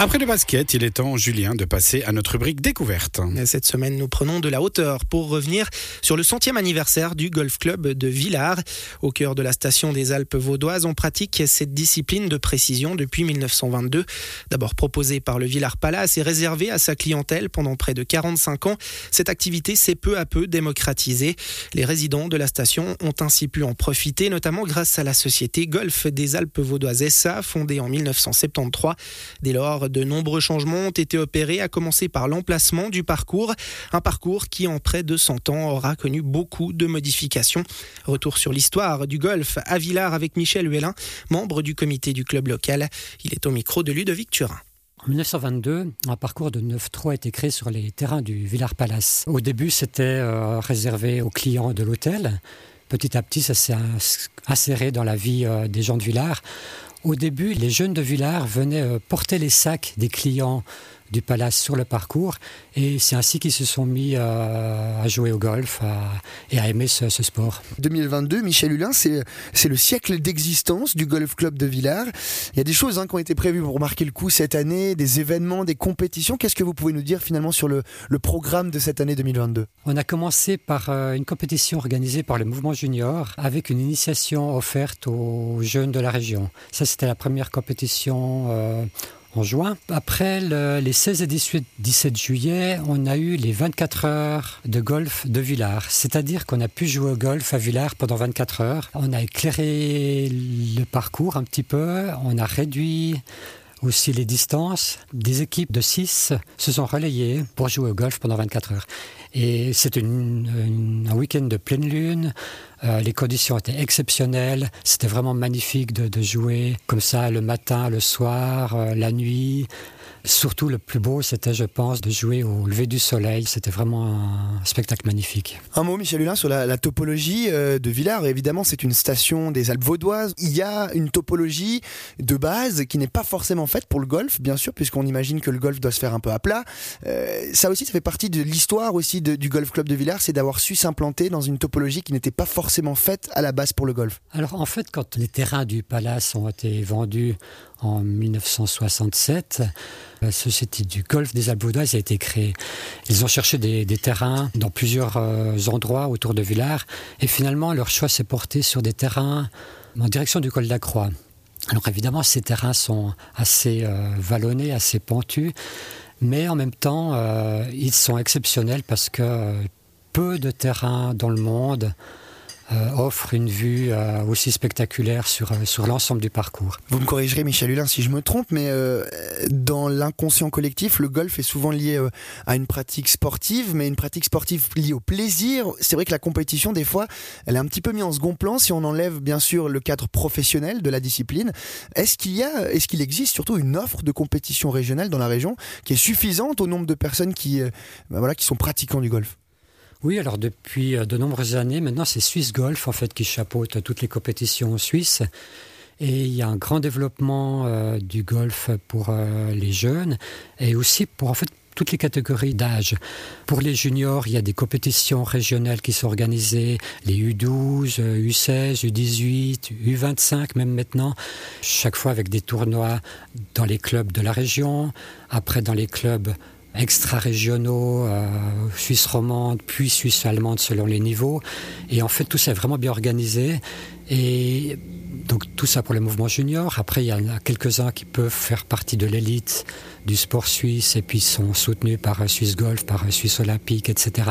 Après le basket, il est temps, Julien, de passer à notre rubrique découverte. Cette semaine, nous prenons de la hauteur pour revenir sur le centième anniversaire du Golf Club de Villars. Au cœur de la station des Alpes vaudoises, on pratique cette discipline de précision depuis 1922. D'abord proposée par le Villars Palace et réservée à sa clientèle pendant près de 45 ans, cette activité s'est peu à peu démocratisée. Les résidents de la station ont ainsi pu en profiter, notamment grâce à la société Golf des Alpes vaudoises SA, fondée en 1973. Dès lors, de nombreux changements ont été opérés, à commencer par l'emplacement du parcours. Un parcours qui, en près de 100 ans, aura connu beaucoup de modifications. Retour sur l'histoire du golf à Villars avec Michel Huelin, membre du comité du club local. Il est au micro de Ludovic Turin. En 1922, un parcours de 9-3 a été créé sur les terrains du Villars Palace. Au début, c'était euh, réservé aux clients de l'hôtel. Petit à petit, ça s'est inséré dans la vie euh, des gens de Villars. Au début, les jeunes de Villars venaient euh, porter les sacs des clients du palace sur le parcours. Et c'est ainsi qu'ils se sont mis à, jouer au golf et à aimer ce, sport. 2022, Michel Hulin, c'est, le siècle d'existence du Golf Club de Villars. Il y a des choses hein, qui ont été prévues pour marquer le coup cette année, des événements, des compétitions. Qu'est-ce que vous pouvez nous dire finalement sur le, programme de cette année 2022 On a commencé par euh, une compétition organisée par le mouvement junior avec une initiation offerte aux jeunes de la région. Ça, c'était la première compétition. Euh, en juin. Après les 16 et 17 juillet, on a eu les 24 heures de golf de Villars. C'est-à-dire qu'on a pu jouer au golf à Villars pendant 24 heures. On a éclairé le parcours un petit peu. On a réduit aussi les distances. Des équipes de 6 se sont relayées pour jouer au golf pendant 24 heures. Et c'est un week-end de pleine lune. Euh, les conditions étaient exceptionnelles. C'était vraiment magnifique de, jouer comme ça le matin, le soir, euh, la nuit. Surtout, le plus beau, c'était, je pense, de jouer au lever du soleil. C'était vraiment un spectacle magnifique. Un mot, Michel Hulin, sur la, topologie euh, de Villars. Évidemment, c'est une station des Alpes vaudoises. Il y a une topologie de base qui n'est pas forcément faite pour le golf, bien sûr, puisqu'on imagine que le golf doit se faire un peu à plat. Euh, ça aussi, ça fait partie de l'histoire aussi du Golf Club de Villars, c'est d'avoir su s'implanter dans une topologie qui n'était pas forcément faite à la base pour le golf. Alors, en fait, quand les terrains du Palace ont été vendus en 1967, la Société du Golfe des Alpes a été créée. Ils ont cherché des, terrains dans plusieurs euh, endroits autour de Villars et finalement leur choix s'est porté sur des terrains en direction du col de la Croix. Alors évidemment, ces terrains sont assez euh, vallonnés, assez pentus, mais en même temps, euh, ils sont exceptionnels parce que peu de terrains dans le monde offre une vue euh, aussi spectaculaire sur, euh, sur l'ensemble du parcours. Vous me corrigerez Michel Hulin si je me trompe, mais dans l'inconscient collectif, le golf est souvent lié à une pratique sportive, mais une pratique sportive liée au plaisir. C'est vrai que la compétition, des fois, elle est un petit peu mise en second plan si on enlève bien sûr le cadre professionnel de la discipline. Est-ce qu'il y a, est-ce qu'il existe surtout une offre de compétition régionale dans la région qui est suffisante au nombre de personnes qui, ben voilà, qui sont pratiquants du golf? Oui, alors depuis euh, de nombreuses années, maintenant c'est Swiss Golf en fait qui chapeaute toutes les compétitions suisses. Et il y a un grand développement euh, du golf pour euh, les jeunes et aussi pour en fait toutes les catégories d'âge. Pour les juniors, il y a des compétitions régionales qui sont organisées, les U12, U16, U18, U25 même maintenant, chaque fois avec des tournois dans les clubs de la région, après dans les clubs extra-régionaux, euh, Suisse romande, puis Suisse allemande selon les niveaux. Et en fait, tout ça est vraiment bien organisé. Et donc tout ça pour le mouvement junior. Après, il y en a quelques-uns qui peuvent faire partie de l'élite du sport suisse et puis sont soutenus par Suisse Golf, par Suisse Olympique, etc.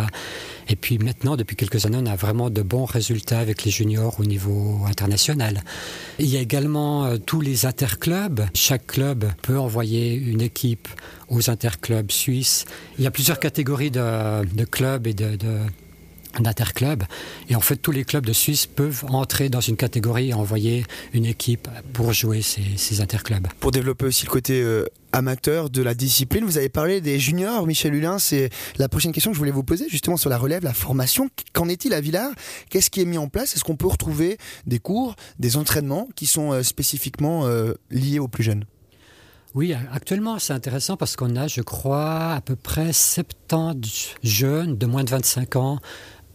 Et puis maintenant, depuis quelques années, on a vraiment de bons résultats avec les juniors au niveau international. Il y a également euh, tous les interclubs. Chaque club peut envoyer une équipe aux interclubs suisses. Il y a plusieurs catégories de, clubs et de d'interclubs. Et en fait, tous les clubs de Suisse peuvent entrer dans une catégorie et envoyer une équipe pour jouer ces, ces interclubs. Pour développer aussi le côté euh, amateur de la discipline, vous avez parlé des juniors, Michel Hulin. C'est la prochaine question que je voulais vous poser, justement sur la relève, la formation. Qu'en est-il à Villars? Qu'est-ce qui est mis en place? Est-ce qu'on peut retrouver des cours, des entraînements qui sont euh, spécifiquement euh, liés aux plus jeunes? Oui, actuellement, c'est intéressant parce qu'on a, je crois, à peu près 70 jeunes de moins de 25 ans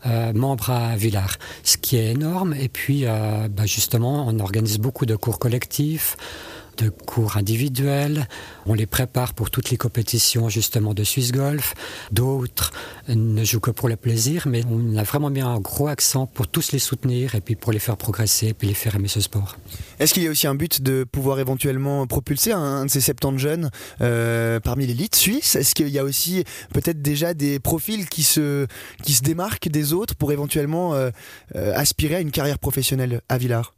euh, membres à Villars, ce qui est énorme. Et puis, euh, bah, justement, on organise beaucoup de cours collectifs. De cours individuels. On les prépare pour toutes les compétitions justement de Swiss Golf. D'autres ne jouent que pour le plaisir, mais on a vraiment mis un gros accent pour tous les soutenir et puis pour les faire progresser, puis les faire aimer ce sport. Est-ce qu'il y a aussi un but de pouvoir éventuellement propulser un, de ces 70 jeunes euh, parmi l'élite suisse? Est-ce qu'il y a aussi peut-être déjà des profils qui se, qui se démarquent des autres pour éventuellement euh, euh, aspirer à une carrière professionnelle à Villars?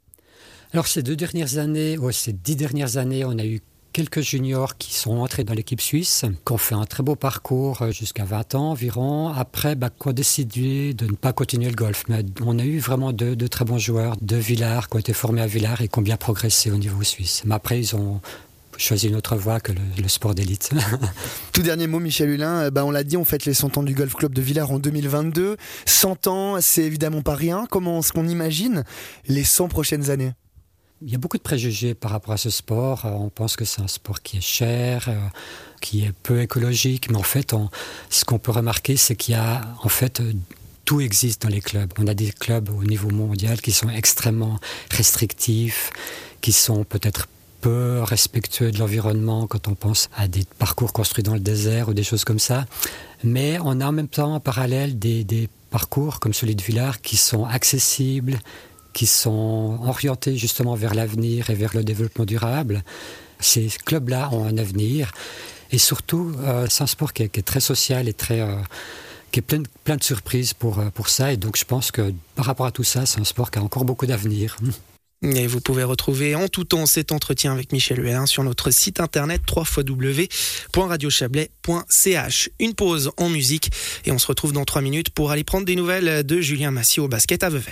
Alors ces deux dernières années, ces dix dernières années, on a eu quelques juniors qui sont entrés dans l'équipe suisse, qui ont fait un très beau parcours euh, jusqu'à 20 ans environ. Après, bah, qui ont décidé de ne pas continuer le golf. Mais on a eu vraiment deux, très bons joueurs de Villars qui ont été formés à Villars et qui ont bien progressé au niveau suisse. Mais après, ils ont choisi une autre voie que le, sport d'élite. Tout dernier mot, Michel Hulin. Bah, on l'a dit, on fête les 100 ans du Golf Club de Villars en 2022. 100 ans, c'est évidemment pas rien. Comment est-ce qu'on imagine les 100 prochaines années? Il y a beaucoup de préjugés par rapport à ce sport. Euh, on pense que c'est un sport qui est cher, euh, qui est peu écologique, mais en fait, ce qu'on peut remarquer, c'est qu'il y a en fait euh, tout existe dans les clubs. On a des clubs au niveau mondial qui sont extrêmement restrictifs, qui sont peut-être peu respectueux de l'environnement quand on pense à des parcours construits dans le désert ou des choses comme ça. Mais on a en même temps en parallèle des, parcours comme celui de Villars qui sont accessibles, qui sont orientés justement vers l'avenir et vers le développement durable. Ces clubs-là ont un avenir. Et surtout, euh, c'est un sport qui est, très social et euh, qui est plein, de surprises pour, euh, pour ça. Et donc, je pense que par rapport à tout ça, c'est un sport qui a encore beaucoup d'avenir. Et vous pouvez retrouver en tout temps cet entretien avec Michel Huelin sur notre site internet www.radiochablais.ch. Une pause en musique et on se retrouve dans trois minutes pour aller prendre des nouvelles de Julien Massy au basket à Vevey.